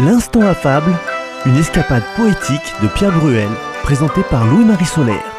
L'instant affable, une escapade poétique de Pierre Bruel, présentée par Louis-Marie Solaire.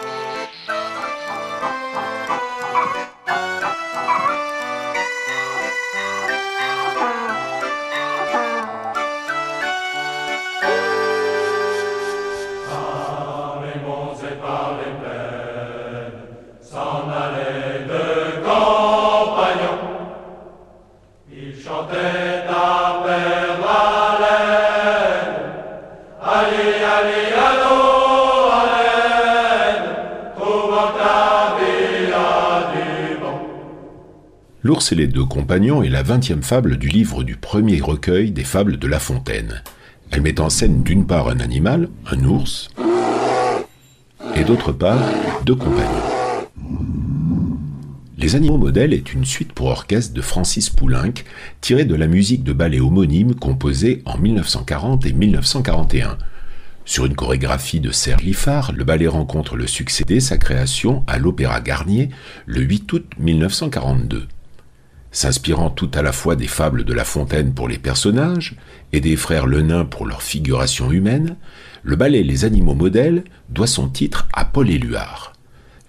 L'ours et les deux compagnons est la vingtième fable du livre du premier recueil des fables de La Fontaine. Elle met en scène d'une part un animal, un ours, et d'autre part deux compagnons. Les animaux modèles est une suite pour orchestre de Francis Poulenc, tirée de la musique de ballet homonyme composée en 1940 et 1941. Sur une chorégraphie de Serge Liffard, le ballet rencontre le succès dès sa création à l'Opéra Garnier le 8 août 1942 s'inspirant tout à la fois des fables de La Fontaine pour les personnages et des frères Lenain pour leur figuration humaine, le ballet Les animaux modèles doit son titre à Paul Éluard.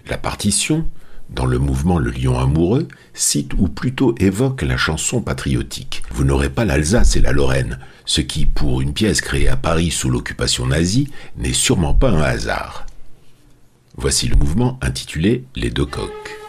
La partition, dans le mouvement Le lion amoureux, cite ou plutôt évoque la chanson patriotique. Vous n'aurez pas l'Alsace et la Lorraine, ce qui, pour une pièce créée à Paris sous l'occupation nazie, n'est sûrement pas un hasard. Voici le mouvement intitulé Les deux coqs.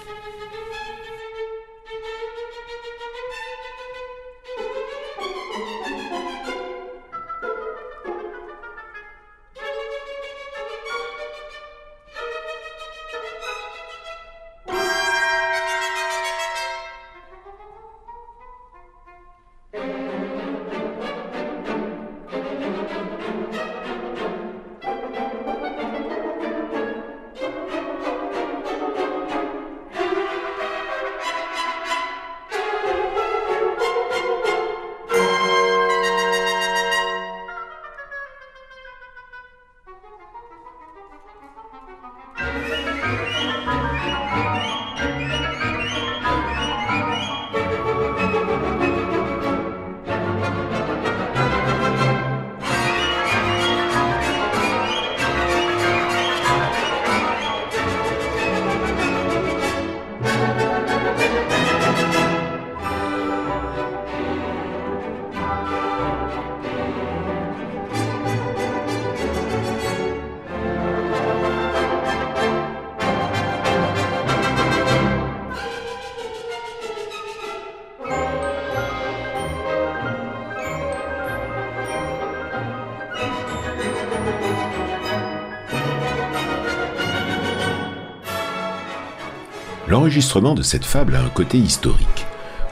L'enregistrement de cette fable a un côté historique.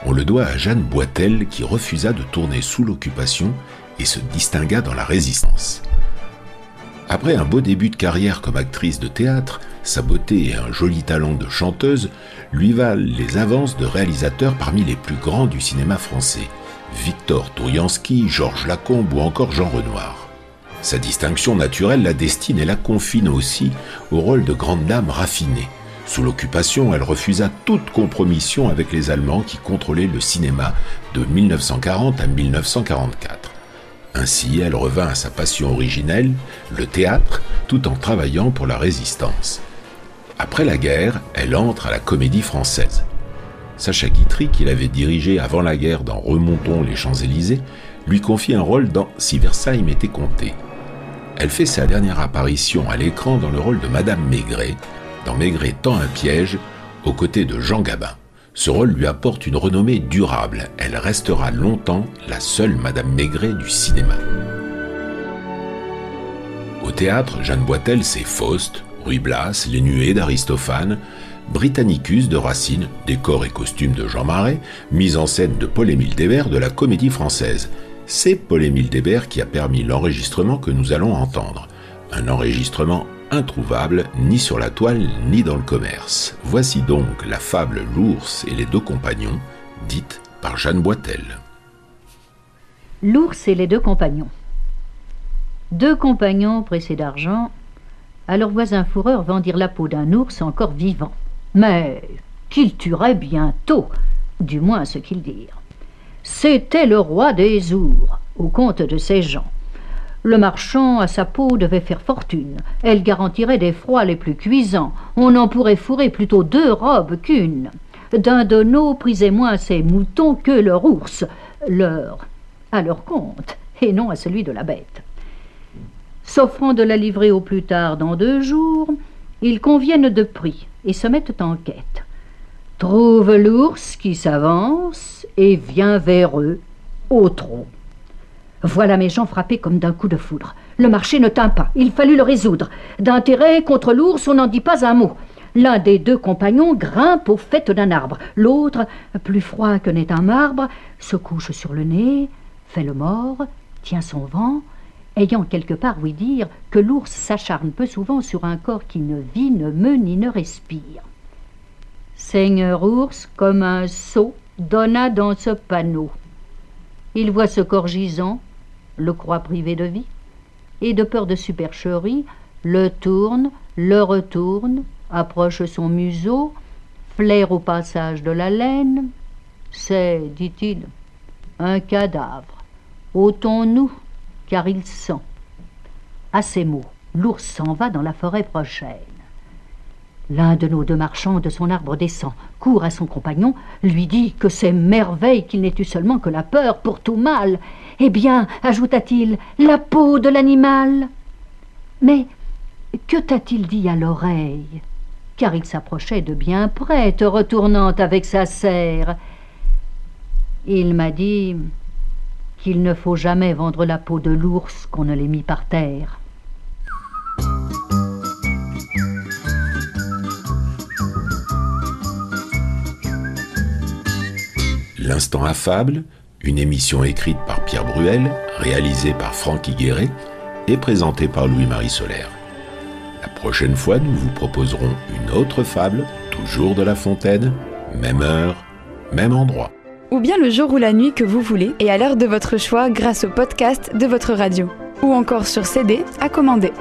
On le doit à Jeanne Boitel qui refusa de tourner sous l'occupation et se distingua dans la résistance. Après un beau début de carrière comme actrice de théâtre, sa beauté et un joli talent de chanteuse lui valent les avances de réalisateurs parmi les plus grands du cinéma français, Victor Touriansky, Georges Lacombe ou encore Jean Renoir. Sa distinction naturelle la destine et la confine aussi au rôle de grande dame raffinée, sous l'occupation, elle refusa toute compromission avec les Allemands qui contrôlaient le cinéma de 1940 à 1944. Ainsi, elle revint à sa passion originelle, le théâtre, tout en travaillant pour la résistance. Après la guerre, elle entre à la comédie française. Sacha Guitry, qui l'avait dirigée avant la guerre dans Remontons les Champs-Élysées, lui confie un rôle dans Si Versailles m'était compté. Elle fait sa dernière apparition à l'écran dans le rôle de Madame Maigret, dans Maigret tend un piège aux côtés de Jean Gabin. Ce rôle lui apporte une renommée durable. Elle restera longtemps la seule Madame Maigret du cinéma. Au théâtre, Jeanne Boitel, c'est Faust, Ruy Blas, Les Nuées d'Aristophane, Britannicus de Racine, décor et costume de Jean Marais, mise en scène de Paul-Émile Débert de la Comédie Française. C'est Paul-Émile Débert qui a permis l'enregistrement que nous allons entendre. Un enregistrement introuvable ni sur la toile ni dans le commerce. Voici donc la fable L'ours et les deux compagnons, dite par Jeanne Boitel. L'ours et les deux compagnons. Deux compagnons pressés d'argent, à leur voisin fourreur vendirent la peau d'un ours encore vivant, mais qu'il tuerait bientôt, du moins ce qu'ils dirent. C'était le roi des ours, au compte de ses gens. Le marchand à sa peau devait faire fortune. Elle garantirait des froids les plus cuisants. On en pourrait fourrer plutôt deux robes qu'une. Dindonneau prisait moins ses moutons que leur ours, leur à leur compte, et non à celui de la bête. S'offrant de la livrer au plus tard dans deux jours, ils conviennent de prix et se mettent en quête. Trouve l'ours qui s'avance et vient vers eux au trot. Voilà mes gens frappés comme d'un coup de foudre. Le marché ne tint pas, il fallut le résoudre. D'intérêt contre l'ours, on n'en dit pas un mot. L'un des deux compagnons grimpe au fait d'un arbre. L'autre, plus froid que n'est un marbre, se couche sur le nez, fait le mort, tient son vent, ayant quelque part ouï dire que l'ours s'acharne peu souvent sur un corps qui ne vit, ne meut ni ne respire. Seigneur ours, comme un sot, donna dans ce panneau. Il voit ce corps gisant, le croit privé de vie, et de peur de supercherie, le tourne, le retourne, approche son museau, flaire au passage de la laine. C'est, dit-il, un cadavre. Ôtons-nous, car il sent. À ces mots, l'ours s'en va dans la forêt prochaine. L'un de nos deux marchands de son arbre descend, court à son compagnon, lui dit que c'est merveille qu'il n'ait eu seulement que la peur pour tout mal. Eh bien, ajouta-t-il, la peau de l'animal. Mais que t'a-t-il dit à l'oreille? Car il s'approchait de bien près, te retournant avec sa serre. Il m'a dit qu'il ne faut jamais vendre la peau de l'ours qu'on ne l'ait mis par terre. L'instant affable, une émission écrite par Pierre Bruel, réalisée par Franck Higueret et présentée par Louis-Marie Solaire. La prochaine fois, nous vous proposerons une autre fable, toujours de La Fontaine, même heure, même endroit. Ou bien le jour ou la nuit que vous voulez et à l'heure de votre choix grâce au podcast de votre radio. Ou encore sur CD à commander.